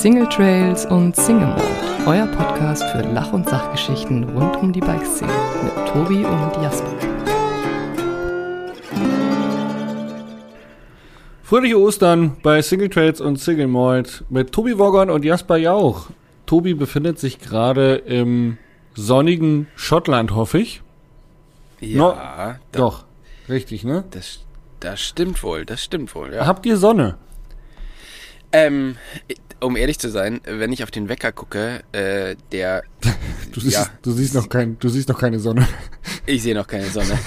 Single Trails und Single Mode, euer Podcast für Lach- und Sachgeschichten rund um die Bikeszene mit Tobi und Jasper. Fröhliche Ostern bei Single Trails und Single Malt mit Tobi Woggon und Jasper Jauch. Tobi befindet sich gerade im sonnigen Schottland, hoffe ich. Ja, No- da, Doch, richtig, ne? Das, das stimmt wohl, das stimmt wohl, ja. Habt ihr Sonne? Ähm, um ehrlich zu sein, wenn ich auf den Wecker gucke, äh, der, Du siehst, Ja. du siehst noch kein, du siehst noch keine Sonne. ich sehe noch keine Sonne.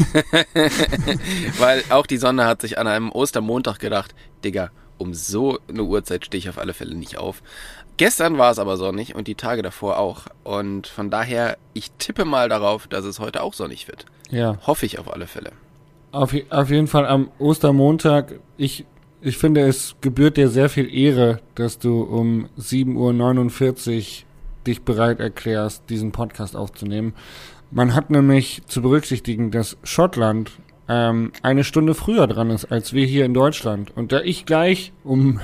Weil auch die Sonne hat sich an einem Ostermontag gedacht, Digga, um so eine Uhrzeit stehe ich auf alle Fälle nicht auf. Gestern war es aber sonnig und die Tage davor auch. Und von daher, ich tippe mal darauf, dass es heute auch sonnig wird. Ja. Hoffe ich auf alle Fälle. Auf, auf jeden Fall am Ostermontag, ich, ich finde, es gebührt dir sehr viel Ehre, dass du um 7.49 Uhr dich bereit erklärst, diesen Podcast aufzunehmen. Man hat nämlich zu berücksichtigen, dass Schottland ähm, eine Stunde früher dran ist als wir hier in Deutschland. Und da ich gleich um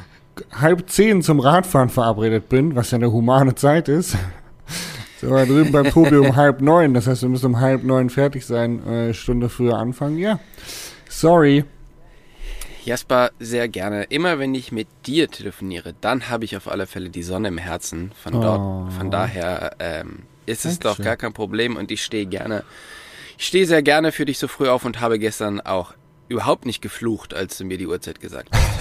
halb zehn zum Radfahren verabredet bin, was ja eine humane Zeit ist, sind wir drüben beim Tobi um halb neun. Das heißt, wir müssen um halb neun fertig sein, äh, Stunde früher anfangen. Ja, sorry. Jasper, sehr gerne. Immer wenn ich mit dir telefoniere, dann habe ich auf alle Fälle die Sonne im Herzen. Von Oh. dort, von daher ähm, ist es Dankeschön. doch gar kein Problem und ich stehe gerne, ich stehe sehr gerne für dich so früh auf und habe gestern auch überhaupt nicht geflucht, als du mir die Uhrzeit gesagt hast.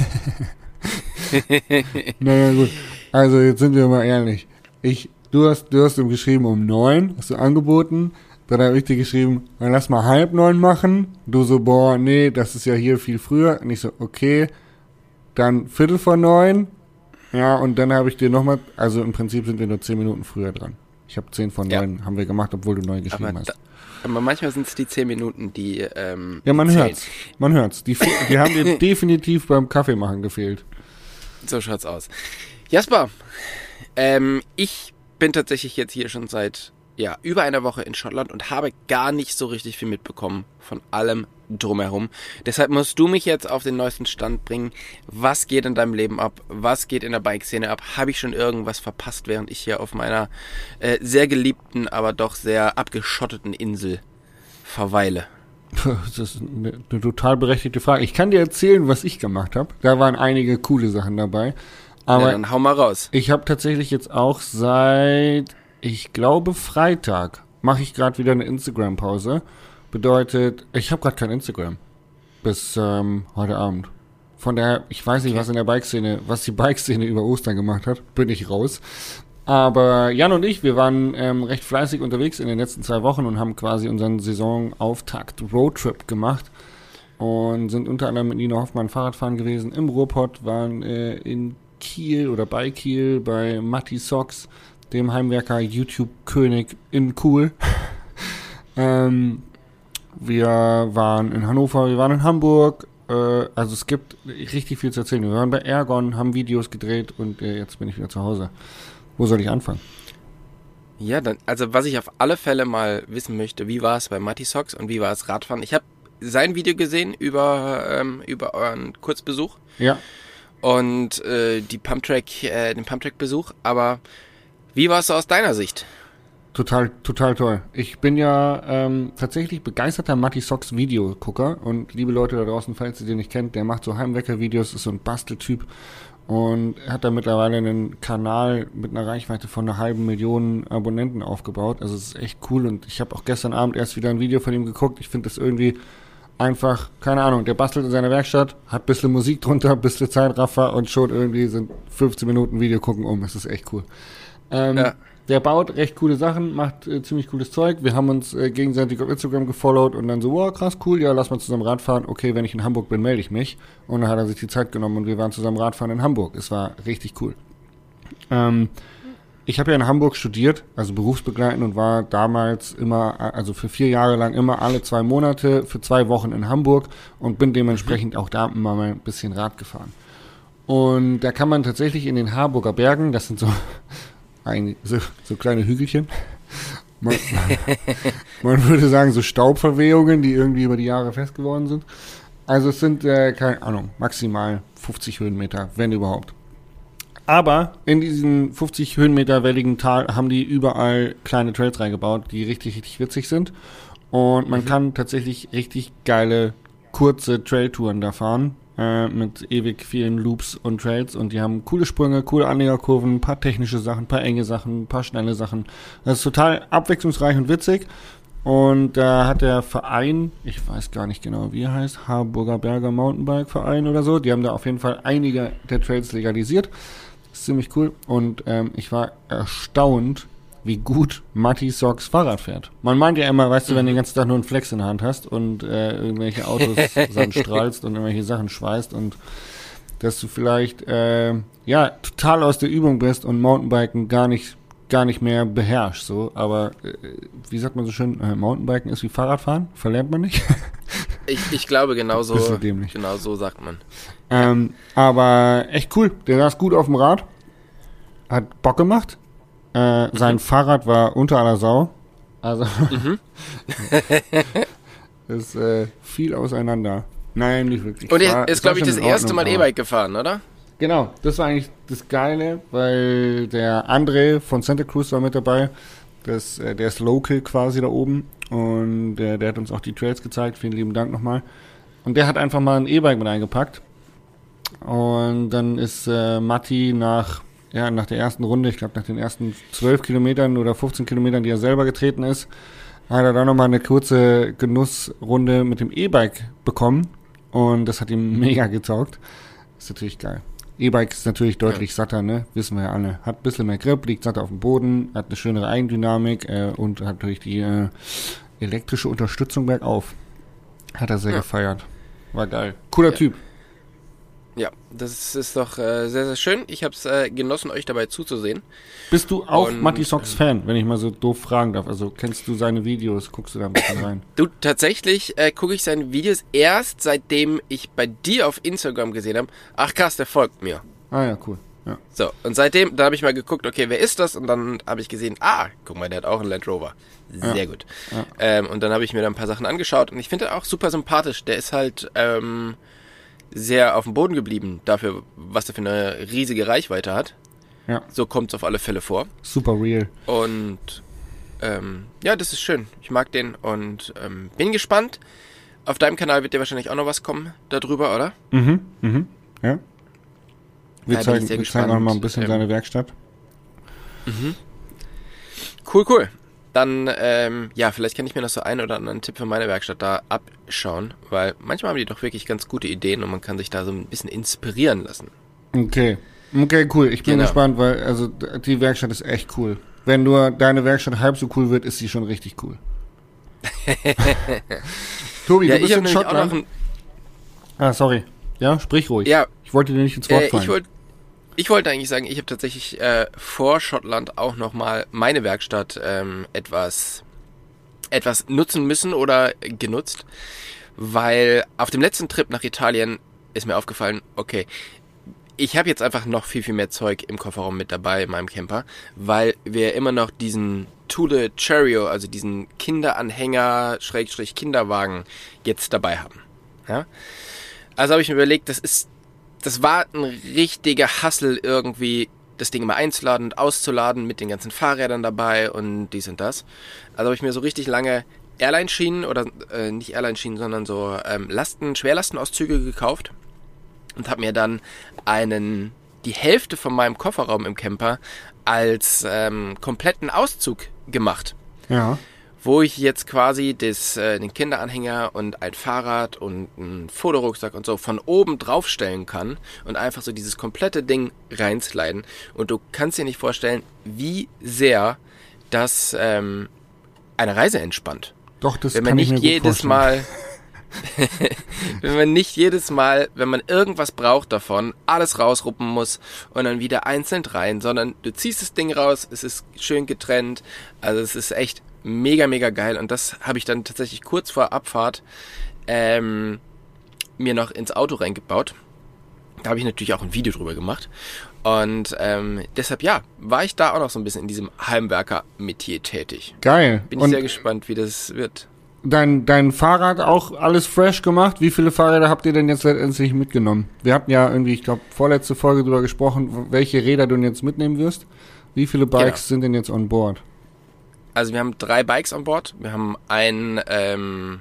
Naja, gut. Also, jetzt sind wir mal ehrlich. Ich, du hast, du hast ihm geschrieben um neun, hast du angeboten. Dann habe ich dir geschrieben, dann lass mal halb neun machen. Du so, boah, nee, das ist ja hier viel früher. Und ich so, okay. Dann Viertel vor neun. Ja, und dann habe ich dir nochmal, also im Prinzip sind wir nur zehn Minuten früher dran. Ich habe zehn von Ja. neun, haben wir gemacht, obwohl du neun Aber, geschrieben hast. da, aber manchmal sind es die zehn Minuten, die ähm, Ja, man hört's. Man hört's. Die, die haben dir definitiv beim Kaffeemachen gefehlt. So schaut's aus. Jasper, ähm, ich bin tatsächlich jetzt hier schon seit ja, über einer Woche in Schottland und habe gar nicht so richtig viel mitbekommen von allem drumherum. Deshalb musst du mich jetzt auf den neuesten Stand bringen. Was geht in deinem Leben ab? Was geht in der Bike-Szene ab? Habe ich schon irgendwas verpasst, während ich hier auf meiner äh, sehr geliebten, aber doch sehr abgeschotteten Insel verweile? Das ist eine, eine total berechtigte Frage. Ich kann dir erzählen, was ich gemacht habe. Da waren einige coole Sachen dabei. Aber ja, dann hau mal raus. ich habe tatsächlich jetzt auch seit, ich glaube, Freitag mache ich gerade wieder eine Instagram-Pause. Bedeutet, ich habe gerade kein Instagram bis ähm, heute Abend. Von daher, ich weiß nicht, was in der Bike-Szene, was die Bike-Szene über Ostern gemacht hat, bin ich raus. Aber Jan und ich, wir waren ähm, recht fleißig unterwegs in den letzten zwei Wochen und haben quasi unseren Saisonauftakt Roadtrip gemacht und sind unter anderem mit Nina Hoffmann Fahrradfahren gewesen im Ruhrpott, waren äh, in Kiel oder bei Kiel bei Matti Socks, dem Heimwerker YouTube-König in Cool. ähm, wir waren in Hannover, wir waren in Hamburg. Äh, also es gibt richtig viel zu erzählen. Wir waren bei Ergon, haben Videos gedreht und äh, jetzt bin ich wieder zu Hause. Wo soll ich anfangen? Ja, dann, also was ich auf alle Fälle mal wissen möchte, wie war es bei Matti Socks und wie war es Radfahren? Ich habe sein Video gesehen über, ähm, über euren Kurzbesuch Ja, und äh, die Pumptrack, äh, den Pumptrack-Besuch, aber wie war es aus deiner Sicht? Total, total toll. Ich bin ja ähm, tatsächlich begeisterter Matti Socks Videogucker und liebe Leute da draußen, falls ihr den nicht kennt, der macht so Heimwecker-Videos, ist so ein Basteltyp und hat da mittlerweile einen Kanal mit einer Reichweite von einer halben Million Abonnenten aufgebaut. Also es ist echt cool und ich habe auch gestern Abend erst wieder ein Video von ihm geguckt. Ich finde das irgendwie einfach, keine Ahnung, der bastelt in seiner Werkstatt, hat ein bisschen Musik drunter, ein bisschen Zeitraffer und schon irgendwie sind 15 Minuten Video gucken um. Es ist echt cool. Ähm, Ja. Der baut recht coole Sachen, macht äh, ziemlich cooles Zeug. Wir haben uns äh, gegenseitig auf Instagram gefollowt und dann so, wow, krass, cool, ja, lass mal zusammen Radfahren. Okay, wenn ich in Hamburg bin, melde ich mich. Und dann hat er sich die Zeit genommen und wir waren zusammen Radfahren in Hamburg. Es war richtig cool. Ähm, ich habe ja in Hamburg studiert, also berufsbegleitend und war damals immer, also für vier Jahre lang immer alle zwei Monate für zwei Wochen in Hamburg und bin dementsprechend auch da immer mal ein bisschen Rad gefahren. Und da kann man tatsächlich in den Harburger Bergen, das sind so, ein, so, so kleine Hügelchen, man, man würde sagen so Staubverwehungen, die irgendwie über die Jahre fest geworden sind. Also es sind, äh, keine Ahnung, maximal 50 Höhenmeter, wenn überhaupt. Aber in diesen 50 Höhenmeter welligen Tal haben die überall kleine Trails reingebaut, die richtig, richtig witzig sind. Und man kann tatsächlich richtig geile, kurze Trailtouren da fahren. Äh, mit ewig vielen Loops und Trails. Und die haben coole Sprünge, coole Anlegerkurven, ein paar technische Sachen, ein paar enge Sachen, ein paar schnelle Sachen. Das ist total abwechslungsreich und witzig. Und da hat der Verein, ich weiß gar nicht genau, wie er heißt, Harburger Berger Mountainbike Verein oder so, die haben da auf jeden Fall einige der Trails legalisiert. Das ist ziemlich cool. Und ähm, ich war erstaunt, wie gut Matti Socks Fahrrad fährt. Man meint ja immer, weißt du, wenn du den ganzen Tag nur einen Flex in der Hand hast und äh, irgendwelche Autos dann strahlst und irgendwelche Sachen schweißt und dass du vielleicht äh, ja total aus der Übung bist und Mountainbiken gar nicht gar nicht mehr beherrschst so. Aber äh, wie sagt man so schön äh, Mountainbiken ist wie Fahrradfahren? Verlernt man nicht? Ich, ich glaube, genau so, Bisschen dämlich. genau so sagt man. ähm, aber echt cool. Der saß gut auf dem Rad. Hat Bock gemacht äh, sein Fahrrad war unter aller Sau also Mhm. ist äh, viel auseinander nein nicht wirklich Und er ist, glaube ich, das erste Mal E-Bike gefahren, oder? Genau, das war eigentlich das Geile, weil der André von Santa Cruz war mit dabei. Das, äh, der ist local quasi da oben und der, der hat uns auch die Trails gezeigt. Vielen lieben Dank nochmal. Und der hat einfach mal ein E-Bike mit eingepackt. Und dann ist äh, Matti nach, ja, nach der ersten Runde, ich glaube nach den ersten 12 Kilometern oder 15 Kilometern, die er selber getreten ist, hat er dann nochmal eine kurze Genussrunde mit dem E-Bike bekommen. Und das hat ihm mega getaugt. Ist natürlich geil. E-Bike ist natürlich deutlich satter, ne? Wissen wir ja alle. Hat ein bisschen mehr Grip, liegt satter auf dem Boden, hat eine schönere Eigendynamik äh, und hat natürlich die äh, elektrische Unterstützung bergauf. Hat er sehr Ja. gefeiert. War geil. Cooler Ja. Typ. Ja, das ist doch äh, sehr, sehr schön. Ich habe es äh, genossen, euch dabei zuzusehen. Bist du auch Und, Matti Socks Fan, wenn ich mal so doof fragen darf? Also kennst du seine Videos? Guckst du da ein bisschen rein? Du, tatsächlich äh, gucke ich seine Videos erst, seitdem ich bei dir auf Instagram gesehen habe, ach krass, der folgt mir. Ah ja, cool. Ja. So, und seitdem, da habe ich mal geguckt, okay, wer ist das? Und dann habe ich gesehen, ah, guck mal, der hat auch einen Land Rover. Sehr Ja. gut. Ja. Ähm, und dann habe ich mir da ein paar Sachen angeschaut und ich finde er auch super sympathisch. Der ist halt ähm, sehr auf dem Boden geblieben dafür, was er für eine riesige Reichweite hat. Ja. So kommt es auf alle Fälle vor. Super real. Und ähm, ja, das ist schön. Ich mag den und ähm, bin gespannt. Auf deinem Kanal wird dir wahrscheinlich auch noch was kommen darüber, oder? Mhm, mhm. Ja. Wir Da zeigen, wir zeigen auch mal ein bisschen Ähm, seine Werkstatt. Cool, cool. Dann, ähm, ja, vielleicht kann ich mir noch so einen oder anderen Tipp für meine Werkstatt da abschauen, weil manchmal haben die doch wirklich ganz gute Ideen und man kann sich da so ein bisschen inspirieren lassen. Okay. Okay, cool. Ich bin Genau. gespannt, weil also die Werkstatt ist echt cool. Wenn nur deine Werkstatt halb so cool wird, ist sie schon richtig cool. Tobi, Ja, du bist in Schottland. ein, Ah, sorry. Ja, sprich ruhig. ja, Ich wollte dir nicht ins Wort Äh, fallen. ich wollte ich wollte eigentlich sagen, ich habe tatsächlich äh, vor Schottland auch nochmal meine Werkstatt ähm, etwas, etwas nutzen müssen oder genutzt, weil auf dem letzten Trip nach Italien ist mir aufgefallen, okay, ich habe jetzt einfach noch viel, viel mehr Zeug im Kofferraum mit dabei in meinem Camper, weil wir immer noch diesen Thule Cherio, also diesen Kinderanhänger, Schrägstrich Kinderwagen jetzt dabei haben. Ja? Also habe ich mir überlegt, das ist das war ein richtiger Hassel irgendwie, das Ding immer einzuladen und auszuladen mit den ganzen Fahrrädern dabei und dies und das. Also habe ich mir so richtig lange Airline-Schienen oder äh, nicht Airline-Schienen, sondern so ähm, Lasten, Schwerlastenauszüge gekauft und habe mir dann einen die Hälfte von meinem Kofferraum im Camper als ähm, kompletten Auszug gemacht ja. Wo ich jetzt quasi das, äh, den Kinderanhänger und ein Fahrrad und einen Fotorucksack und so von oben draufstellen kann und einfach so dieses komplette Ding reinsliden. Und du kannst dir nicht vorstellen, wie sehr das ähm, eine Reise entspannt. Doch, das Wenn kann man ich nicht mir gut jedes vorstellen. Mal, wenn man nicht jedes Mal, wenn man irgendwas braucht davon, alles rausruppen muss und dann wieder einzeln rein, sondern du ziehst das Ding raus, es ist schön getrennt, also es ist echt mega, mega geil und das habe ich dann tatsächlich kurz vor Abfahrt ähm, mir noch ins Auto reingebaut. Da habe ich natürlich auch ein Video drüber gemacht. Und ähm, deshalb, ja, war ich da auch noch so ein bisschen in diesem Heimwerker-Metier tätig. Geil. Bin ich Und sehr gespannt, wie das wird. dein, dein Fahrrad auch alles fresh gemacht. Wie viele Fahrräder habt ihr denn jetzt letztendlich mitgenommen? Wir hatten ja irgendwie, ich glaube, vorletzte Folge darüber gesprochen, welche Räder du jetzt mitnehmen wirst. Wie viele Bikes Genau. sind denn jetzt on board? Also wir haben drei Bikes an Bord. Wir haben ein, ähm,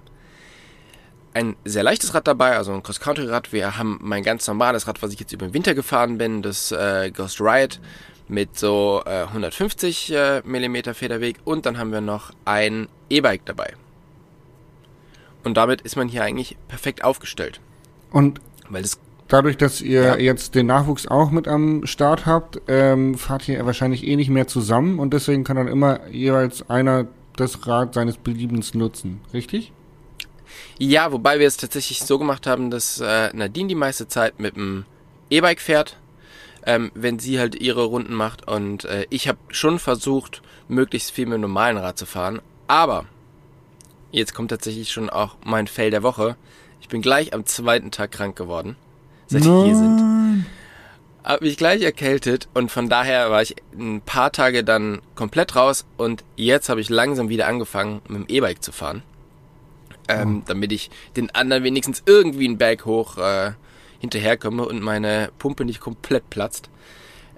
ein sehr leichtes Rad dabei, also ein Cross-Country-Rad. Wir haben mein ganz normales Rad, was ich jetzt über den Winter gefahren bin, das äh, Ghost Riot mit so äh, 150 äh, Millimeter Federweg. Und dann haben wir noch ein E-Bike dabei. Und damit ist man hier eigentlich perfekt aufgestellt. Und Weil das dadurch, dass ihr Ja. jetzt den Nachwuchs auch mit am Start habt, ähm, fahrt ihr wahrscheinlich eh nicht mehr zusammen und deswegen kann dann immer jeweils einer das Rad seines Beliebens nutzen, richtig? Ja, wobei wir es tatsächlich so gemacht haben, dass äh, Nadine die meiste Zeit mit dem E-Bike fährt, ähm, wenn sie halt ihre Runden macht. Und äh, ich habe schon versucht, möglichst viel mit dem normalen Rad zu fahren. Aber jetzt kommt tatsächlich schon auch mein Fail der Woche. Ich bin gleich am zweiten Tag krank geworden, seit wir hier sind. Hab mich gleich erkältet und von daher war ich ein paar Tage dann komplett raus und jetzt habe ich langsam wieder angefangen, mit dem E-Bike zu fahren. Ähm, damit ich den anderen wenigstens irgendwie einen Berg hoch äh, hinterherkomme und meine Pumpe nicht komplett platzt.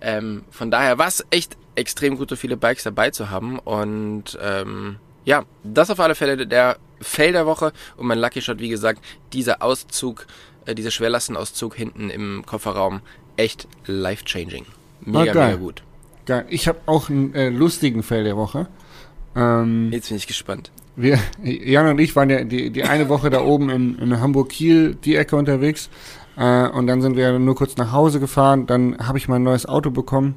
Ähm, von daher war es echt extrem gut, so viele Bikes dabei zu haben. Und ähm, ja, das auf alle Fälle der Fail der Woche. Und mein Lucky Shot, wie gesagt, dieser Auszug, dieser Schwerlastenauszug hinten im Kofferraum, echt life-changing. Mega, Ah, geil. mega gut. Geil. Ich habe auch einen äh, lustigen Fail der Woche. Ähm, Jetzt bin ich gespannt. wir, Jan und ich waren ja die, die eine Woche da oben in, in Hamburg-Kiel, die Ecke unterwegs. Äh, und dann sind wir nur kurz nach Hause gefahren. Dann habe ich mein neues Auto bekommen.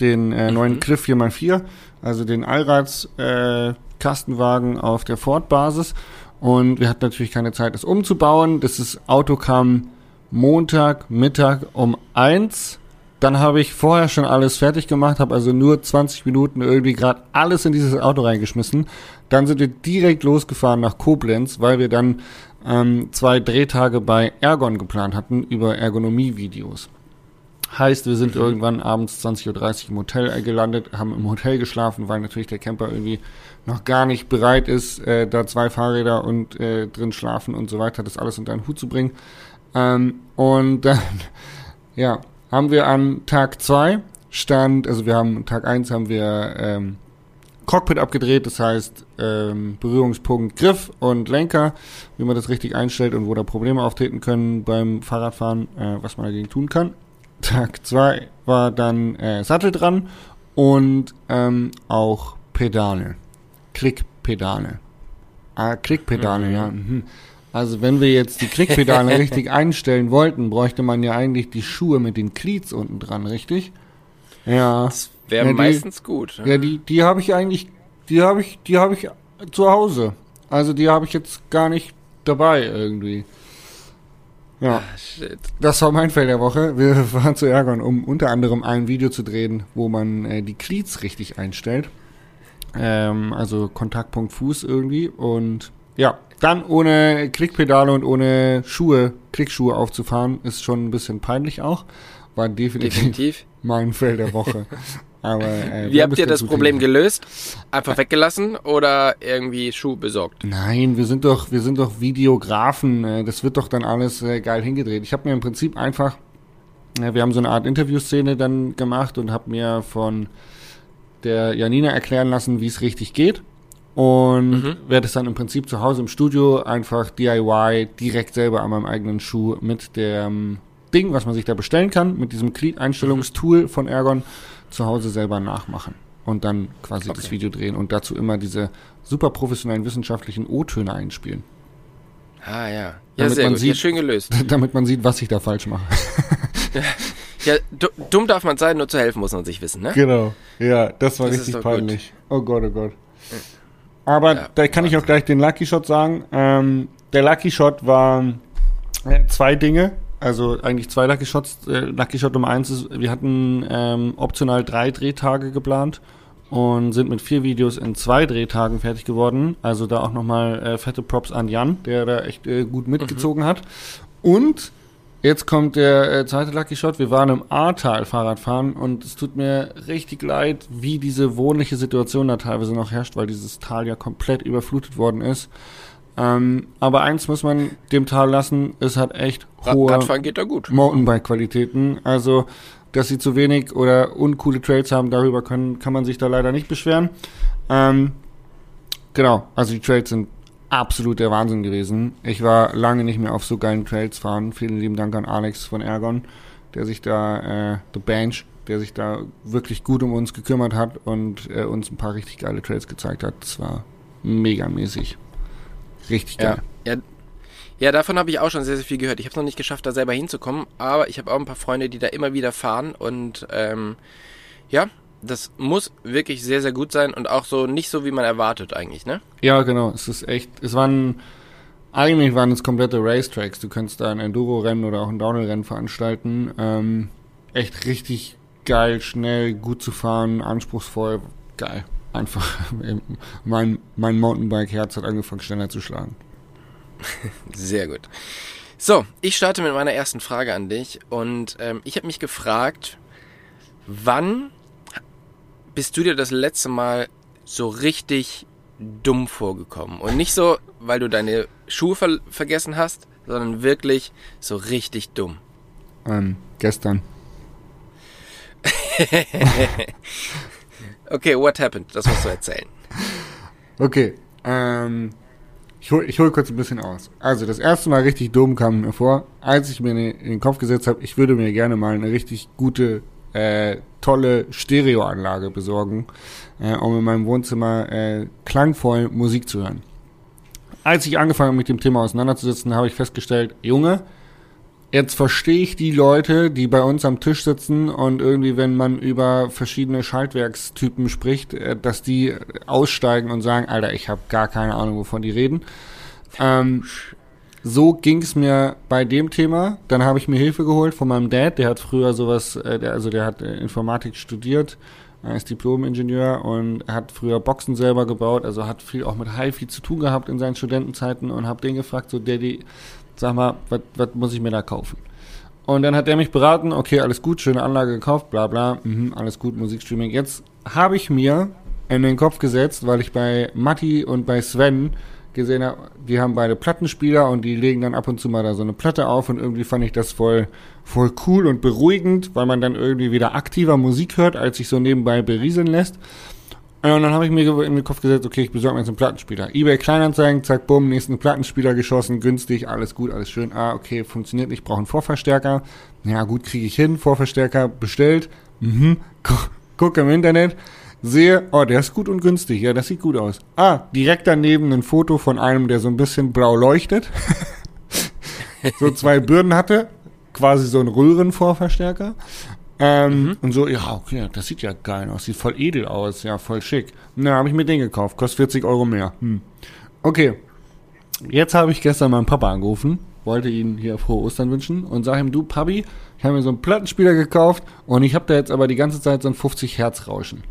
Den äh, neuen Mhm. Cliff 4x4. Also den Allrads-Kastenwagen äh, Kastenwagen auf der Ford-Basis. Und wir hatten natürlich keine Zeit, das umzubauen. Das ist, Auto kam Montag, Mittag um eins. Dann habe ich vorher schon alles fertig gemacht, habe also nur 20 Minuten irgendwie gerade alles in dieses Auto reingeschmissen. Dann sind wir direkt losgefahren nach Koblenz, weil wir dann ähm, zwei Drehtage bei Ergon geplant hatten über Ergonomie-Videos. Heißt, wir sind irgendwann abends 20.30 Uhr im Hotel gelandet, haben im Hotel geschlafen, weil natürlich der Camper irgendwie noch gar nicht bereit ist, äh, da zwei Fahrräder und äh, drin schlafen und so weiter, das alles unter einen Hut zu bringen. Ähm, und dann, ja, haben wir an Tag zwei stand, also wir haben Tag eins haben wir ähm, Cockpit abgedreht, das heißt ähm, Berührungspunkt Griff und Lenker, wie man das richtig einstellt und wo da Probleme auftreten können beim Fahrradfahren, äh, was man dagegen tun kann. Tag zwei war dann äh, Sattel dran und ähm, auch Pedale, Klickpedale. Ah, Klickpedale, Mhm. ja. Mhm. Also wenn wir jetzt die Klickpedale richtig einstellen wollten, bräuchte man ja eigentlich die Schuhe mit den Cleats unten dran, richtig? Ja. Das wäre Ja, meistens gut. Ja, die, die habe ich eigentlich, die habe ich, die habe ich zu Hause. Also die habe ich jetzt gar nicht dabei irgendwie. Ja, Ah, shit. das war mein Feld der Woche. Wir waren zu ärgern, um unter anderem ein Video zu drehen, wo man äh, die Cleats richtig einstellt. Ähm, also Kontaktpunkt Fuß irgendwie. Und ja, dann ohne Klickpedale und ohne Schuhe, Klickschuhe aufzufahren, ist schon ein bisschen peinlich auch. War definitiv, Definitiv. mein Feld der Woche. Aber, äh, Wie habt ihr das Problem hingekriegt. gelöst? Einfach weggelassen oder irgendwie Schuh besorgt? Nein, wir sind doch, wir sind doch Videografen. äh, Das wird doch dann alles äh, geil hingedreht. Ich habe mir im Prinzip einfach, äh, wir haben so eine Art Interviewszene dann gemacht und habe mir von der Janina erklären lassen, wie es richtig geht. Und Mhm. werde es dann im Prinzip zu Hause im Studio einfach DIY direkt selber an meinem eigenen Schuh mit dem Ding, was man sich da bestellen kann, mit diesem Glied-Einstellungstool von Ergon zu Hause selber nachmachen. Und dann quasi das Okay. Video drehen und dazu immer diese super professionellen wissenschaftlichen O-Töne einspielen. Ah ja. Ja, Damit sehr man gut. sieht- ja, schön gelöst. damit man sieht, was ich da falsch mache. Ja, du, dumm darf man sein, nur zu helfen muss man sich wissen, ne? Genau. Ja, das war Das richtig peinlich. Oh Gott, oh Gott. Aber Ja, da kann ich auch gleich den Lucky Shot sagen. Ähm, der Lucky Shot war äh, zwei Dinge. Also eigentlich zwei Lucky Shots. Äh, Lucky Shot Nummer eins ist, wir hatten ähm, optional drei Drehtage geplant und sind mit vier Videos in zwei Drehtagen fertig geworden. Also da auch nochmal äh, fette Props an Jan, der da echt äh, gut mitgezogen hat. Und Jetzt kommt der äh, zweite Lucky Shot. Wir waren im Ahrtal Fahrradfahren und es tut mir richtig leid, wie diese wohnliche Situation da teilweise noch herrscht, weil dieses Tal ja komplett überflutet worden ist. Ähm, aber eins muss man dem Tal lassen, es hat echt hohe Radfahren geht da gut. Mountainbike-Qualitäten. Also, dass sie zu wenig oder uncoole Trails haben, darüber können, kann man sich da leider nicht beschweren. Ähm, genau, also die Trails sind absolut der Wahnsinn gewesen. Ich war lange nicht mehr auf so geilen Trails fahren. Vielen lieben Dank an Alex von Ergon, der sich da, äh, The Bench, der sich da wirklich gut um uns gekümmert hat und äh, uns ein paar richtig geile Trails gezeigt hat. Das war megamäßig. Richtig geil. Ja, ja, ja davon habe ich auch schon sehr, sehr viel gehört. Ich habe es noch nicht geschafft, da selber hinzukommen, aber ich habe auch ein paar Freunde, die da immer wieder fahren und ähm, ja, das muss wirklich sehr, sehr gut sein und auch so nicht so, wie man erwartet eigentlich, ne? Ja, genau. Es ist echt, es waren, eigentlich waren es komplette Racetracks. Du kannst da ein Enduro-Rennen oder auch ein Downhill-Rennen veranstalten. Ähm, echt richtig geil, schnell, gut zu fahren, anspruchsvoll, geil. Einfach, mein, mein Mountainbike-Herz hat angefangen schneller zu schlagen. Sehr gut. So, ich starte mit meiner ersten Frage an dich und ähm, ich habe mich gefragt, wann bist du dir das letzte Mal so richtig dumm vorgekommen? Und nicht so, weil du deine Schuhe ver vergessen hast, sondern wirklich so richtig dumm. Ähm, gestern. okay, what happened? Das musst du erzählen. Okay, ähm, ich hole hol kurz ein bisschen aus. Also, das erste Mal richtig dumm kam mir vor, als ich mir in den Kopf gesetzt habe, ich würde mir gerne mal eine richtig gute äh, tolle Stereoanlage besorgen, äh, um in meinem Wohnzimmer äh, klangvoll Musik zu hören. Als ich angefangen habe, mit dem Thema auseinanderzusetzen, habe ich festgestellt, Junge, jetzt verstehe ich die Leute, die bei uns am Tisch sitzen und irgendwie, wenn man über verschiedene Schaltwerkstypen spricht, äh, dass die aussteigen und sagen, Alter, ich habe gar keine Ahnung, wovon die reden. Ähm, so ging es mir bei dem Thema. Dann habe ich mir Hilfe geholt von meinem Dad, der hat früher sowas, äh, also der hat äh, Informatik studiert, er ist Diplom-Ingenieur und hat früher Boxen selber gebaut, also hat viel auch mit HiFi zu tun gehabt in seinen Studentenzeiten und habe den gefragt, so Daddy, sag mal, was muss ich mir da kaufen? Und dann hat er mich beraten, okay, alles gut, schöne Anlage gekauft, bla bla, mh, alles gut, Musikstreaming. Jetzt habe ich mir in den Kopf gesetzt, weil ich bei Matti und bei Sven gesehen habe, die haben beide Plattenspieler und die legen dann ab und zu mal da so eine Platte auf und irgendwie fand ich das voll, voll cool und beruhigend, weil man dann irgendwie wieder aktiver Musik hört, als sich so nebenbei berieseln lässt. Und dann habe ich mir in den Kopf gesetzt, okay, ich besorge mir jetzt einen Plattenspieler. Ebay Kleinanzeigen, zack, bumm, nächsten Plattenspieler geschossen, günstig, alles gut, alles schön. Ah, okay, funktioniert nicht, brauche einen Vorverstärker. Ja, gut, kriege ich hin, Vorverstärker bestellt. Mhm, guck, guck im Internet sehe, oh, der ist gut und günstig, ja, das sieht gut aus. Ah, direkt daneben ein Foto von einem, der so ein bisschen blau leuchtet. so zwei Bürden hatte, quasi so ein Röhrenvorverstärker. Ähm, mhm. Und so, ja, okay, das sieht ja geil aus, sieht voll edel aus, ja, voll schick. Na, habe ich mir den gekauft, kostet 40 Euro mehr. Hm. Okay, jetzt habe ich gestern meinen Papa angerufen, wollte ihn hier frohe Ostern wünschen und sage ihm, du Papi, ich habe mir so einen Plattenspieler gekauft und ich habe da jetzt aber die ganze Zeit so ein 50 Hertz Rauschen.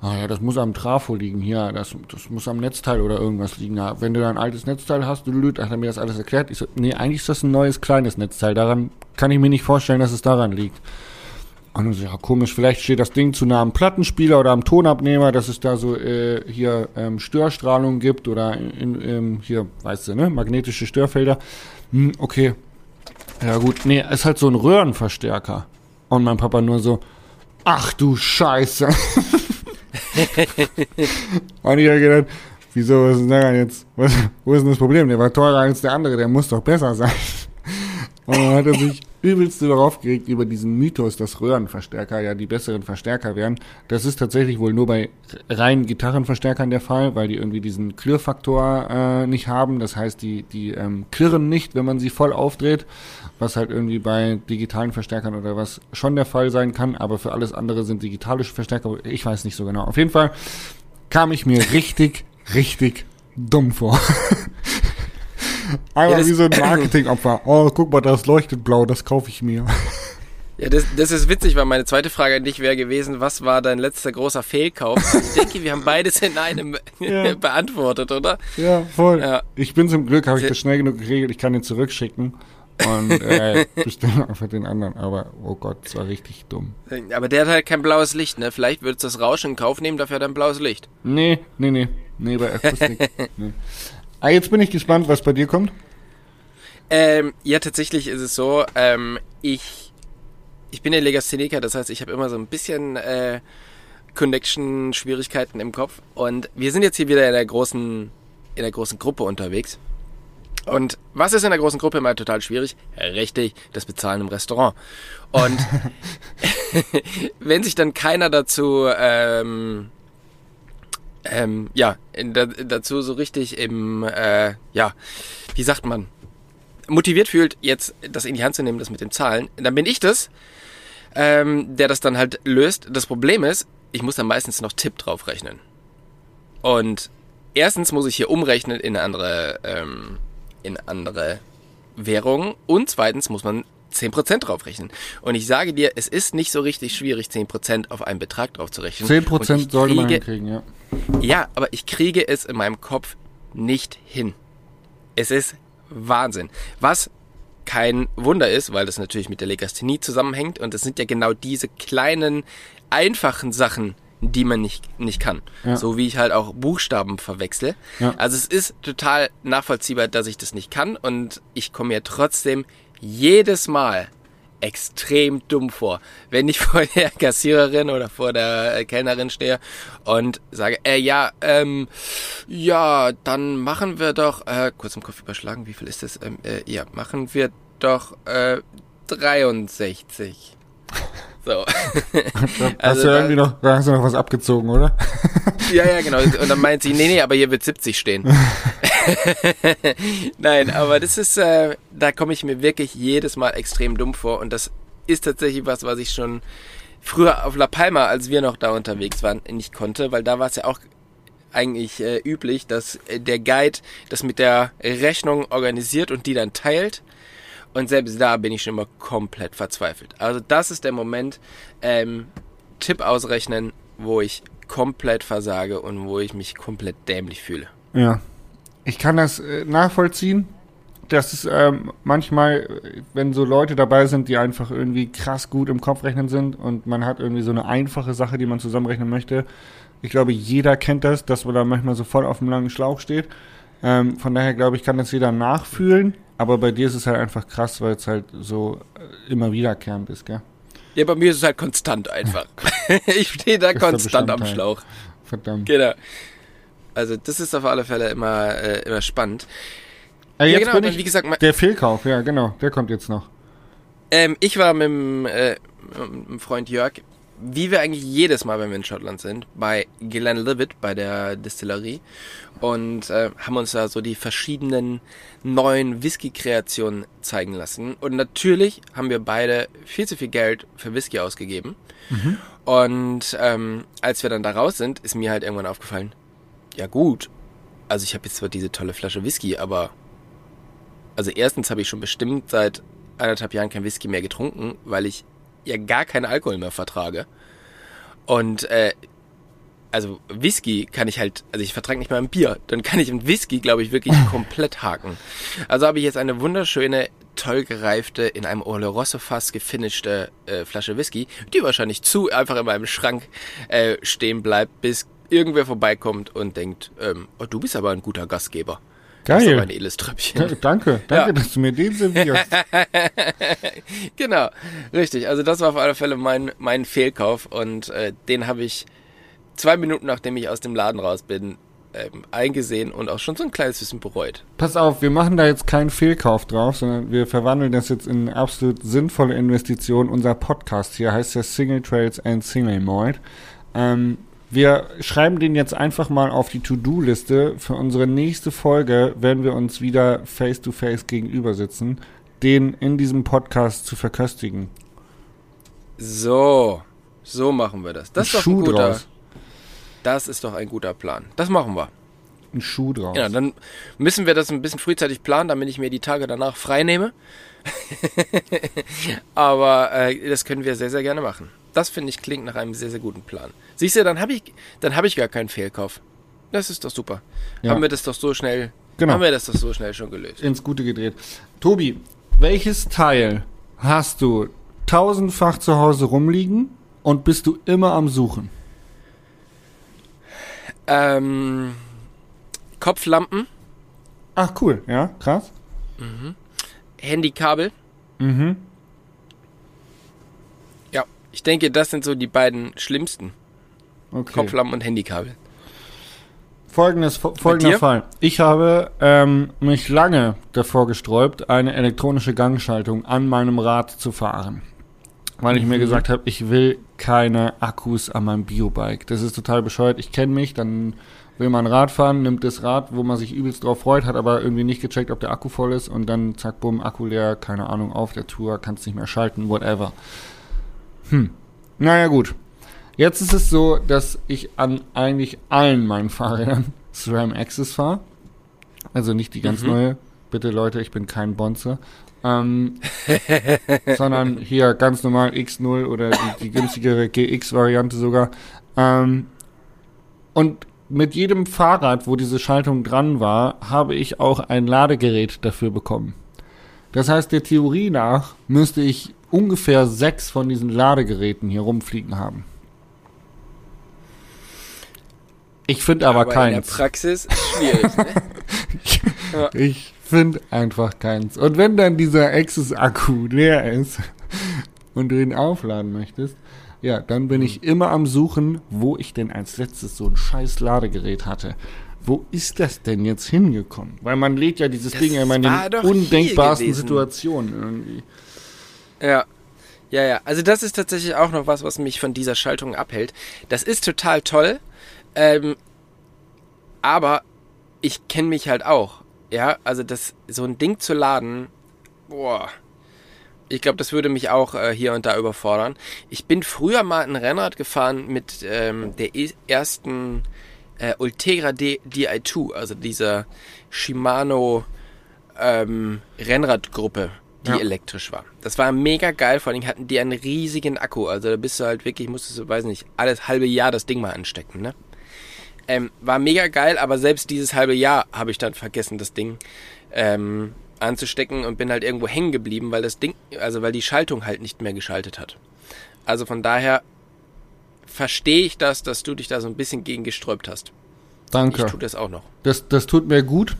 Ah ja, das muss am Trafo liegen. Hier, das, das muss am Netzteil oder irgendwas liegen. Ja, wenn du da ein altes Netzteil hast, du lüt, hat er mir das alles erklärt. Ich so, nee, eigentlich ist das ein neues kleines Netzteil. Daran kann ich mir nicht vorstellen, dass es daran liegt. Und so, ja, komisch, vielleicht steht das Ding zu nah am Plattenspieler oder am Tonabnehmer, dass es da so äh, hier ähm, Störstrahlung gibt oder in, in, hier, weißt du, ne, magnetische Störfelder. Hm, okay. Ja gut, nee, ist halt so ein Röhrenverstärker. Und mein Papa nur so, ach du Scheiße. und ich habe gedacht, wieso, was ist denn jetzt? Was, wo ist denn das Problem? Der war teurer als der andere, der muss doch besser sein. Und dann hat er sich übelst darauf geregt über diesen Mythos, dass Röhrenverstärker ja die besseren Verstärker wären. Das ist tatsächlich wohl nur bei reinen Gitarrenverstärkern der Fall, weil die irgendwie diesen Klirrfaktor äh, nicht haben. Das heißt, die, die ähm, klirren nicht, wenn man sie voll aufdreht, was halt irgendwie bei digitalen Verstärkern oder was schon der Fall sein kann. Aber für alles andere sind digitalische Verstärker, ich weiß nicht so genau. Auf jeden Fall kam ich mir richtig, richtig dumm vor. Einmal ja, wie so ein Marketingopfer. Oh, guck mal, das leuchtet blau, das kaufe ich mir. Ja, das, das ist witzig, weil meine zweite Frage an dich wäre gewesen, was war dein letzter großer Fehlkauf? Ich denke, wir haben beides in einem ja. beantwortet, oder? Ja, voll. Ja. Ich bin zum Glück, habe ich das schnell genug geregelt, ich kann ihn zurückschicken. und äh, bestelle einfach den anderen. Aber oh Gott, das war richtig dumm. Aber der hat halt kein blaues Licht, ne? Vielleicht würdest du das Rauschen in Kauf nehmen, dafür hat er ein blaues Licht. Nee, nee, nee. Nee, bei Akustik. nee. Ah, jetzt bin ich gespannt, was bei dir kommt. Ähm, ja, tatsächlich ist es so, ähm, ich, ich bin ja Legastheniker, das heißt, ich habe immer so ein bisschen äh, Connection-Schwierigkeiten im Kopf. Und wir sind jetzt hier wieder in der großen, in der großen Gruppe unterwegs. Und was ist in der großen Gruppe immer total schwierig? Richtig, das Bezahlen im Restaurant. Und wenn sich dann keiner dazu, ähm, ähm, ja, da, dazu so richtig im, äh, ja, wie sagt man, motiviert fühlt, jetzt das in die Hand zu nehmen, das mit dem Zahlen, dann bin ich das, ähm, der das dann halt löst. Das Problem ist, ich muss dann meistens noch Tipp drauf rechnen. Und erstens muss ich hier umrechnen in andere, ähm, in andere Währungen und zweitens muss man 10% draufrechnen. Und ich sage dir, es ist nicht so richtig schwierig, 10% auf einen Betrag drauf zu rechnen. 10% sollte man hinkriegen, ja. Ja, aber ich kriege es in meinem Kopf nicht hin. Es ist Wahnsinn. Was kein Wunder ist, weil das natürlich mit der Legasthenie zusammenhängt und es sind ja genau diese kleinen, einfachen Sachen, die man nicht, nicht kann. Ja. So wie ich halt auch Buchstaben verwechsle. Ja. Also es ist total nachvollziehbar, dass ich das nicht kann und ich komme mir trotzdem jedes Mal extrem dumm vor, wenn ich vor der Kassiererin oder vor der äh, Kellnerin stehe und sage, äh, ja, ähm, ja, dann machen wir doch, äh, kurz im Kopf überschlagen, wie viel ist das? Ähm, äh, ja, machen wir doch äh, 63. So. hast also du irgendwie noch, da hast du noch was abgezogen, oder? ja, ja, genau. Und dann meint sie, nee, nee, aber hier wird 70 stehen. Nein, aber das ist, äh, da komme ich mir wirklich jedes Mal extrem dumm vor und das ist tatsächlich was, was ich schon früher auf La Palma, als wir noch da unterwegs waren, nicht konnte, weil da war es ja auch eigentlich äh, üblich, dass äh, der Guide das mit der Rechnung organisiert und die dann teilt und selbst da bin ich schon immer komplett verzweifelt. Also das ist der Moment, ähm, Tipp ausrechnen, wo ich komplett versage und wo ich mich komplett dämlich fühle. Ja, ich kann das äh, nachvollziehen. Das ist ähm, manchmal, wenn so Leute dabei sind, die einfach irgendwie krass gut im Kopf rechnen sind und man hat irgendwie so eine einfache Sache, die man zusammenrechnen möchte. Ich glaube, jeder kennt das, dass man da manchmal so voll auf dem langen Schlauch steht. Ähm, von daher glaube ich, kann das jeder nachfühlen. Aber bei dir ist es halt einfach krass, weil es halt so äh, immer wiederkehrend ist, gell? Ja, bei mir ist es halt konstant einfach. ich stehe da konstant am Schlauch. Verdammt. Genau. Also das ist auf alle Fälle immer, äh, immer spannend. Äh, ja, genau, bin ich, wie gesagt, der Fehlkauf, ja genau, der kommt jetzt noch. Ähm, ich war mit dem, äh, mit dem Freund Jörg wie wir eigentlich jedes Mal, wenn wir in Schottland sind, bei Glenlivet, bei der Distillerie und äh, haben uns da so die verschiedenen neuen Whisky-Kreationen zeigen lassen. Und natürlich haben wir beide viel zu viel Geld für Whisky ausgegeben. Mhm. Und ähm, als wir dann da raus sind, ist mir halt irgendwann aufgefallen, ja gut, also ich habe jetzt zwar diese tolle Flasche Whisky, aber also erstens habe ich schon bestimmt seit anderthalb Jahren kein Whisky mehr getrunken, weil ich ja gar keinen Alkohol mehr vertrage. Und äh, also Whisky kann ich halt, also ich vertrage nicht mal ein Bier, dann kann ich ein Whisky, glaube ich, wirklich komplett haken. Also habe ich jetzt eine wunderschöne, toll gereifte, in einem Oloroso-Fass gefinischte äh, Flasche Whisky, die wahrscheinlich zu einfach in meinem Schrank äh, stehen bleibt, bis irgendwer vorbeikommt und denkt, ähm, oh, du bist aber ein guter Gastgeber. Geil. Das ist ein edles Tröpfchen. Ja, danke, danke, ja. dass du mir den servierst. genau, richtig. Also das war auf alle Fälle mein, mein Fehlkauf und äh, den habe ich zwei Minuten nachdem ich aus dem Laden raus bin, ähm, eingesehen und auch schon so ein kleines bisschen bereut. Pass auf, wir machen da jetzt keinen Fehlkauf drauf, sondern wir verwandeln das jetzt in eine absolut sinnvolle Investition. Unser Podcast hier heißt ja Single Trails and Single Mold. Ähm, wir schreiben den jetzt einfach mal auf die To-Do-Liste. Für unsere nächste Folge werden wir uns wieder face-to-face -face gegenüber sitzen, den in diesem Podcast zu verköstigen. So, so machen wir das. Das ist doch ein guter. Draus. Das ist doch ein guter Plan. Das machen wir. Ein Schuh draus. Ja, dann müssen wir das ein bisschen frühzeitig planen, damit ich mir die Tage danach frei nehme. Aber äh, das können wir sehr, sehr gerne machen. Das finde ich klingt nach einem sehr, sehr guten Plan. Siehst du, dann habe ich, dann habe ich gar keinen Fehlkauf. Das ist doch super. Ja. Haben wir das doch so schnell, genau. haben wir das doch so schnell schon gelöst. Ins Gute gedreht. Tobi, welches Teil hast du tausendfach zu Hause rumliegen und bist du immer am Suchen? Ähm, Kopflampen, Ach, cool, ja, krass. Handykabel. Mhm. Ja, ich denke, das sind so die beiden schlimmsten. Okay. Kopflampen und Handykabel. Folgendes, fo- folgender? Fall. Ich habe ähm, mich lange davor gesträubt, eine elektronische Gangschaltung an meinem Rad zu fahren. Weil ich mir gesagt habe, ich will keine Akkus an meinem Biobike. Das ist total bescheuert. Ich kenne mich, dann will man Rad fahren, nimmt das Rad, wo man sich übelst drauf freut, hat aber irgendwie nicht gecheckt, ob der Akku voll ist und dann zack, bumm, Akku leer, keine Ahnung, auf der Tour, kannst nicht mehr schalten, whatever. Hm. Naja, gut. Jetzt ist es so, dass ich an eigentlich allen meinen Fahrrädern SRAM Access fahre. Also nicht die ganz Mhm. neue. Bitte Leute, ich bin kein Bonze. Ähm, sondern hier ganz normal X0 oder die, die günstigere GX-Variante sogar. Ähm, und mit jedem Fahrrad, wo diese Schaltung dran war, habe ich auch ein Ladegerät dafür bekommen. Das heißt, der Theorie nach müsste ich ungefähr sechs von diesen Ladegeräten hier rumfliegen haben. Ich finde aber, in der keins. Praxis ist schwierig. ne? Ja. Ich finde einfach keins. Und wenn dann dieser Access-Akku leer ist und du ihn aufladen möchtest, ja, dann bin ich immer am Suchen, wo ich denn als letztes so ein scheiß Ladegerät hatte. Wo ist das denn jetzt hingekommen? Weil man lädt ja dieses Das Ding immer in den undenkbarsten. Situationen irgendwie. Ja. Ja, ja. Also das ist tatsächlich auch noch was, was mich von dieser Schaltung abhält. Das ist total toll. Ähm, aber ich kenne mich halt auch. Ja, also das, so ein Ding zu laden, boah. Ich glaube, das würde mich auch äh, hier und da überfordern. Ich bin früher mal ein Rennrad gefahren mit ähm, der e- ersten äh, Ultegra D Di2, also dieser Shimano ähm, Rennradgruppe, die Ja. elektrisch war. Das war mega geil, vor allem hatten die einen riesigen Akku. Also da bist du halt wirklich, musstest du, weiß nicht, alles halbe Jahr das Ding mal anstecken, ne? Ähm, war mega geil, aber selbst dieses halbe Jahr habe ich dann vergessen, das Ding ähm, anzustecken und bin halt irgendwo hängen geblieben, weil das Ding, also weil die Schaltung halt nicht mehr geschaltet hat. Also von daher verstehe ich das, dass du dich da so ein bisschen gegen gesträubt hast. Danke. Ich tue das auch noch. Das, das tut mir gut.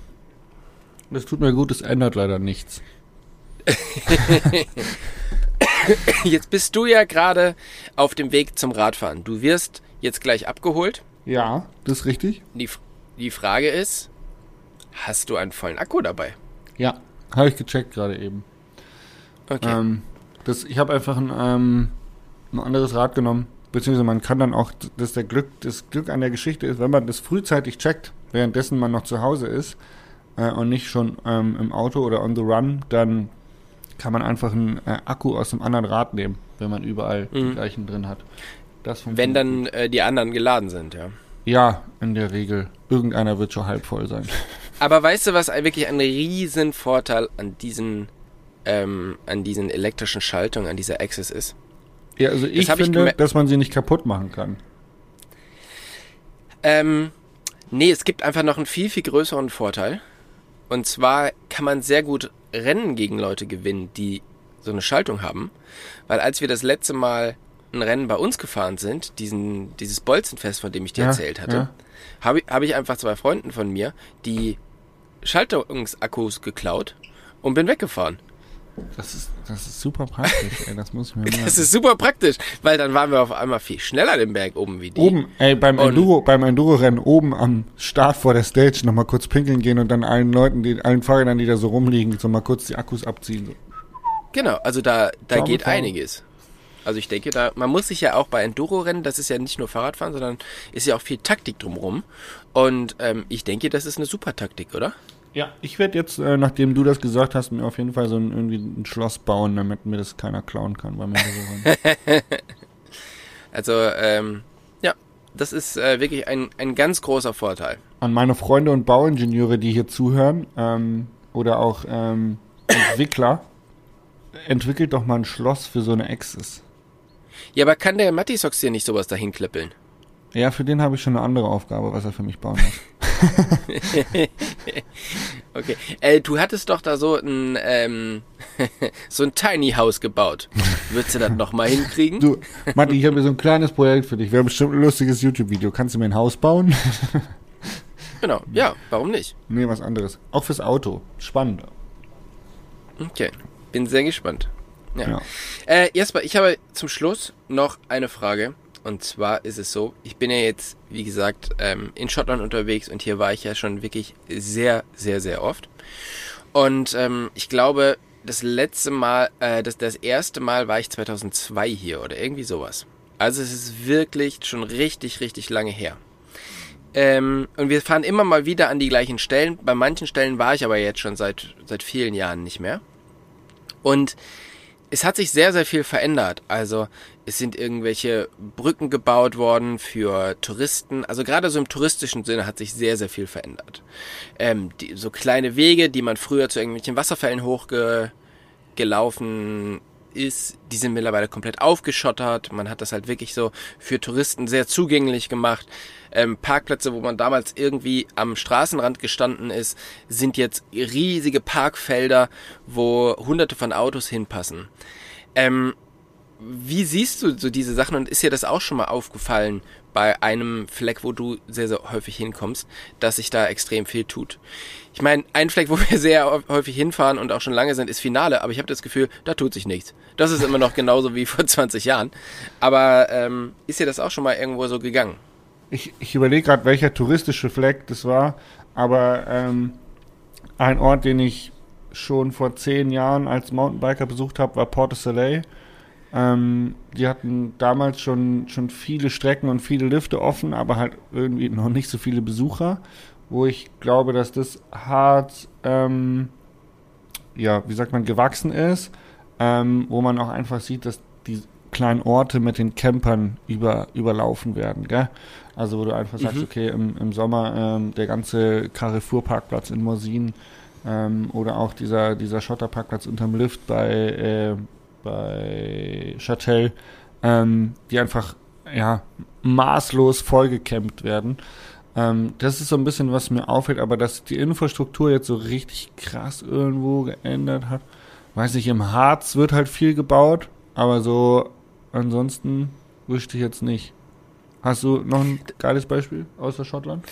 Das tut mir gut, es ändert leider nichts. Jetzt bist du ja gerade auf dem Weg zum Radfahren. Du wirst jetzt gleich abgeholt. Ja, das ist richtig. Die, die Frage ist, hast du einen vollen Akku dabei? Ja, habe ich gecheckt gerade eben. Okay. Ähm, das, ich habe einfach ein, ähm, ein anderes Rad genommen, beziehungsweise man kann dann auch, dass der Glück, das Glück an der Geschichte ist, wenn man das frühzeitig checkt, währenddessen man noch zu Hause ist äh, und nicht schon ähm, im Auto oder on the run, dann kann man einfach einen äh, Akku aus dem anderen Rad nehmen, wenn man überall die Mhm. gleichen drin hat. Wenn dann äh, die anderen geladen sind, ja. Ja, in der Regel. Irgendeiner wird schon halb voll sein. Aber weißt du, was wirklich ein riesen Vorteil an diesen, ähm, an diesen elektrischen Schaltungen, an dieser Access ist? Ja, also ich ich finde, gemer- dass man sie nicht kaputt machen kann. Ähm, nee, es gibt einfach noch einen viel, viel größeren Vorteil. Und zwar kann man sehr gut Rennen gegen Leute gewinnen, die so eine Schaltung haben. Weil als wir das letzte Mal ein Rennen bei uns gefahren sind, diesen, dieses Bolzenfest, von dem ich dir Ja, erzählt hatte, ja. habe ich, hab ich einfach zwei Freunden von mir die Schaltungsakkus geklaut und bin weggefahren. Das ist, das ist super praktisch, ey. Das muss ich mir merken. Das ist super praktisch, weil dann waren wir auf einmal viel schneller den Berg oben wie die. Oben, ey, beim Und- Enduro, beim Enduro-Rennen oben am Start vor der Stage nochmal kurz pinkeln gehen und dann allen Leuten, die, allen Fahrrädern, die da so rumliegen, so mal kurz die Akkus abziehen. So. Genau, also da, da geht ciao. einiges. Also ich denke, da man muss sich ja auch bei Enduro-Rennen, das ist ja nicht nur Fahrradfahren, sondern ist ja auch viel Taktik drumrum. Und ähm, ich denke, das ist eine super Taktik, oder? Ja, ich werde jetzt, äh, nachdem du das gesagt hast, mir auf jeden Fall so ein, irgendwie ein Schloss bauen, damit mir das keiner klauen kann beim Enduro-Rennen. Also ähm, ja, das ist äh, wirklich ein, ein ganz großer Vorteil. An meine Freunde und Bauingenieure, die hier zuhören, ähm, oder auch ähm, Entwickler, entwickelt doch mal ein Schloss für so eine Axis. Ja, aber kann der Matisox hier nicht sowas dahin klippeln? Ja, für den habe ich schon eine andere Aufgabe, was er für mich bauen muss. okay. Äh, du hattest doch da so ein, ähm, so ein Tiny House gebaut. Würdest du das nochmal hinkriegen? Du, Matti, ich habe hier so ein kleines Projekt für dich. Wäre bestimmt ein lustiges YouTube-Video. Kannst du mir ein Haus bauen? genau, ja, warum nicht? Nee, was anderes. Auch fürs Auto. Spannend. Okay, bin sehr gespannt. Ja. Ja. Äh, Jasper, ich habe zum Schluss noch eine Frage. Und zwar ist es so, ich bin ja jetzt, wie gesagt, ähm, in Schottland unterwegs und hier war ich ja schon wirklich sehr, sehr, sehr oft. Und ähm, ich glaube, das letzte Mal, äh, das, das erste Mal war ich 2002 hier oder irgendwie sowas. Also es ist wirklich schon richtig, richtig lange her. Ähm, und wir fahren immer mal wieder an die gleichen Stellen. Bei manchen Stellen war ich aber jetzt schon seit, seit vielen Jahren nicht mehr. Und es hat sich sehr, sehr viel verändert. Also es sind irgendwelche Brücken gebaut worden für Touristen. Also gerade so im touristischen Sinne hat sich sehr, sehr viel verändert. Ähm, die, so kleine Wege, die man früher zu irgendwelchen Wasserfällen hochgelaufen ist, die sind mittlerweile komplett aufgeschottert. Man hat das halt wirklich so für Touristen sehr zugänglich gemacht. Ähm, Parkplätze, wo man damals irgendwie am Straßenrand gestanden ist, sind jetzt riesige Parkfelder, wo hunderte von Autos hinpassen. Ähm, wie siehst du so diese Sachen und ist dir das auch schon mal aufgefallen bei einem Fleck, wo du sehr, sehr häufig hinkommst, dass sich da extrem viel tut? Ich meine, ein Fleck, wo wir sehr häufig hinfahren und auch schon lange sind, ist Finale, aber ich habe das Gefühl, da tut sich nichts. Das ist immer noch genauso wie vor 20 Jahren. Aber ähm, ist dir das auch schon mal irgendwo so gegangen? Ich, ich überlege gerade, welcher touristische Fleck das war, aber ähm, ein Ort, den ich schon vor zehn Jahren als Mountainbiker besucht habe, war Port Soleil. Ähm, die hatten damals schon, schon viele Strecken und viele Lifte offen, aber halt irgendwie noch nicht so viele Besucher, wo ich glaube, dass das hart, ähm, ja, wie sagt man, gewachsen ist, ähm, wo man auch einfach sieht, dass die kleinen Orte mit den Campern über, überlaufen werden, gell? Also wo du einfach sagst, Mhm. okay, im, im Sommer ähm, der ganze Carrefour-Parkplatz in Morsin ähm, oder auch dieser, dieser Schotterparkplatz unterm Lift bei, äh, bei Châtel, ähm, die einfach ja, maßlos vollgecampt werden. Ähm, das ist so ein bisschen, was mir auffällt, aber dass die Infrastruktur jetzt so richtig krass irgendwo geändert hat. Weiß nicht, im Harz wird halt viel gebaut, aber so ansonsten wüsste ich jetzt nicht. Hast du noch ein geiles Beispiel außer Schottland?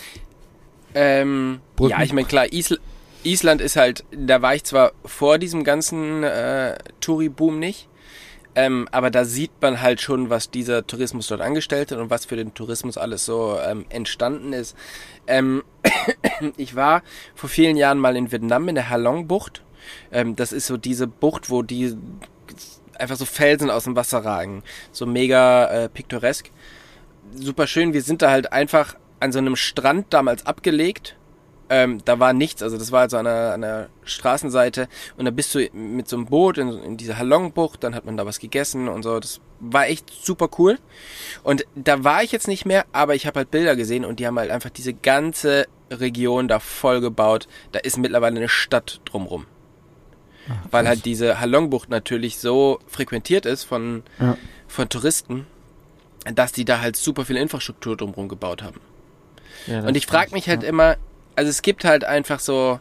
Ähm, Brücken. ja, ich meine, klar, Isl Island ist halt, da war ich zwar vor diesem ganzen äh, Touri-Boom nicht, ähm, aber da sieht man halt schon, was dieser Tourismus dort angestellt hat und was für den Tourismus alles so ähm, entstanden ist. Ähm, ich war vor vielen Jahren mal in Vietnam in der Halong-Bucht. Ähm, das ist so diese Bucht, wo die einfach so Felsen aus dem Wasser ragen. So mega äh, piktoresk. Super schön. Wir sind da halt einfach an so einem Strand damals abgelegt. Ähm, da war nichts, also das war also an einer, an einer Straßenseite und da bist du mit so einem Boot in, in diese Halongbucht, dann hat man da was gegessen und so. Das war echt super cool. Und da war ich jetzt nicht mehr, aber ich habe halt Bilder gesehen und die haben halt einfach diese ganze Region da voll gebaut. Da ist mittlerweile eine Stadt drumrum. Weil halt diese Halongbucht natürlich so frequentiert ist von, Ja. von Touristen, dass die da halt super viel Infrastruktur drumrum gebaut haben. Ja, Und ich frage mich halt ja. immer, also es gibt halt einfach so,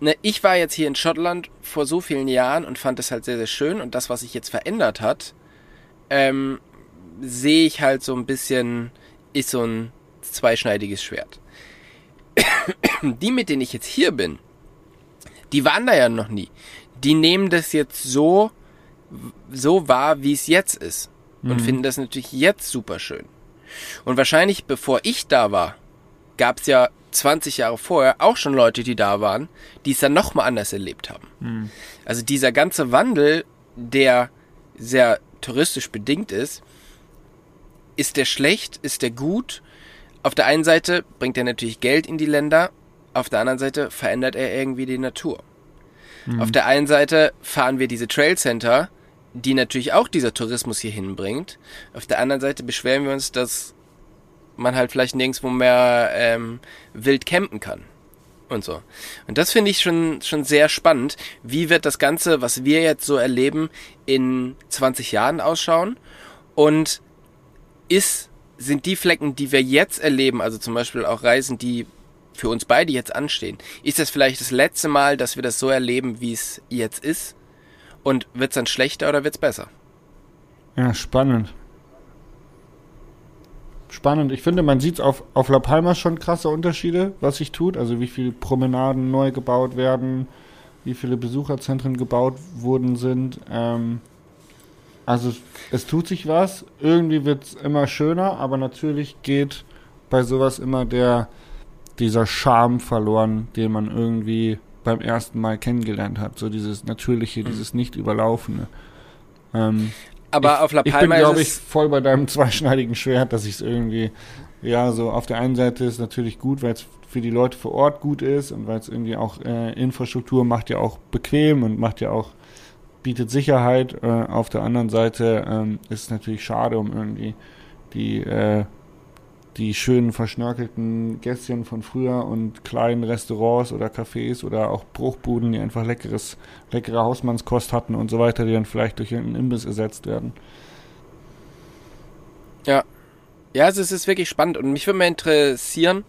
ne, ich war jetzt hier in Schottland vor so vielen Jahren und fand das halt sehr, sehr schön und das, was sich jetzt verändert hat, ähm, sehe ich halt so ein bisschen, ist so ein zweischneidiges Schwert. Die, mit denen ich jetzt hier bin, die waren da ja noch nie. Die nehmen das jetzt so, so wahr, wie es jetzt ist. Und finden das natürlich jetzt super schön. Und wahrscheinlich, bevor ich da war, gab es ja 20 Jahre vorher auch schon Leute, die da waren, die es dann nochmal anders erlebt haben. Also dieser ganze Wandel, der sehr touristisch bedingt ist, ist der schlecht, ist der gut? Auf der einen Seite bringt er natürlich Geld in die Länder, auf der anderen Seite verändert er irgendwie die Natur. Auf der einen Seite fahren wir diese Trail Center, die natürlich auch dieser Tourismus hier hinbringt. Auf der anderen Seite beschweren wir uns, dass man halt vielleicht nirgendwo mehr ähm, wild campen kann. Und so. Und das finde ich schon, schon sehr spannend. Wie wird das Ganze, was wir jetzt so erleben, in 20 Jahren ausschauen? Und ist sind die Flecken, die wir jetzt erleben, also zum Beispiel auch Reisen, die für uns beide jetzt anstehen, ist das vielleicht das letzte Mal, dass wir das so erleben, wie es jetzt ist? Und wird es dann schlechter oder wird es besser? Ja, spannend. Spannend. Ich finde, man sieht auf, auf La Palma schon krasse Unterschiede, was sich tut. Also wie viele Promenaden neu gebaut werden, wie viele Besucherzentren gebaut wurden sind. Ähm, also es tut sich was. Irgendwie wird es immer schöner, aber natürlich geht bei sowas immer der dieser Charme verloren, den man irgendwie beim ersten Mal kennengelernt hat. So dieses Natürliche, mhm. dieses Nicht-Überlaufene. Ähm, aber ich, auf La Palma Ich bin, glaube ich, voll bei deinem zweischneidigen Schwert, dass ich es irgendwie, ja, so auf der einen Seite ist natürlich gut, weil es für die Leute vor Ort gut ist und weil es irgendwie auch äh, Infrastruktur macht ja auch bequem und macht ja auch, bietet Sicherheit. Äh, auf der anderen Seite ähm, ist es natürlich schade um irgendwie die äh, die schönen verschnörkelten Gässchen von früher und kleinen Restaurants oder Cafés oder auch Bruchbuden, die einfach leckeres, leckere Hausmannskost hatten und so weiter, die dann vielleicht durch irgendeinen Imbiss ersetzt werden. Ja. Ja, also es ist wirklich spannend und mich würde mal interessieren,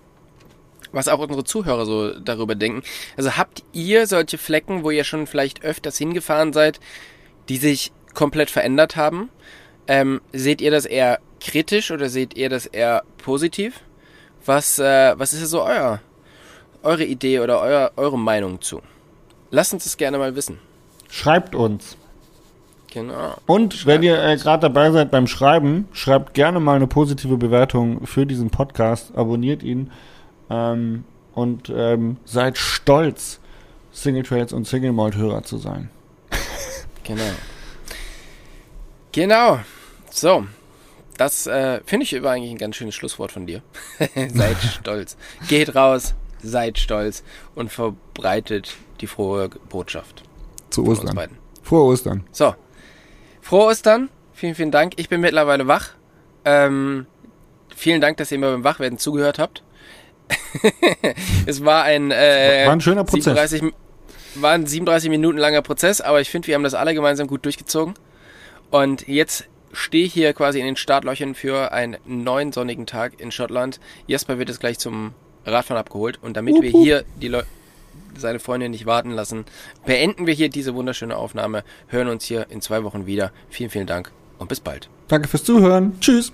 was auch unsere Zuhörer so darüber denken. Also habt ihr solche Flecken, wo ihr schon vielleicht öfters hingefahren seid, die sich komplett verändert haben? Ähm, seht ihr das eher kritisch oder seht ihr das eher positiv? Was, äh, was ist so euer, eure Idee oder euer, eure Meinung zu? Lasst uns das gerne mal wissen. Schreibt uns. Genau. Und wenn ihr äh, gerade dabei seid beim Schreiben, schreibt gerne mal eine positive Bewertung für diesen Podcast, abonniert ihn ähm, und ähm, seid stolz, Single Trails und Single Malt Hörer zu sein. Genau. Genau. So, das äh, finde ich über eigentlich ein ganz schönes Schlusswort von dir. seid stolz. Geht raus, seid stolz und verbreitet die frohe Botschaft. Zu Ostern. Frohe Ostern. So. Frohe Ostern. Vielen, vielen Dank. Ich bin mittlerweile wach. Ähm, vielen Dank, dass ihr mir beim Wachwerden zugehört habt. es war ein, äh, war ein schöner Prozess. 37, war ein 37 Minuten langer Prozess, aber ich finde, wir haben das alle gemeinsam gut durchgezogen. Und jetzt stehe hier quasi in den Startlöchern für einen neuen sonnigen Tag in Schottland. Jasper wird jetzt gleich zum Radfahren abgeholt und damit wir hier die Leute seine Freundin nicht warten lassen, beenden wir hier diese wunderschöne Aufnahme, hören uns hier in zwei Wochen wieder. Vielen, vielen Dank und bis bald. Danke fürs Zuhören. Tschüss.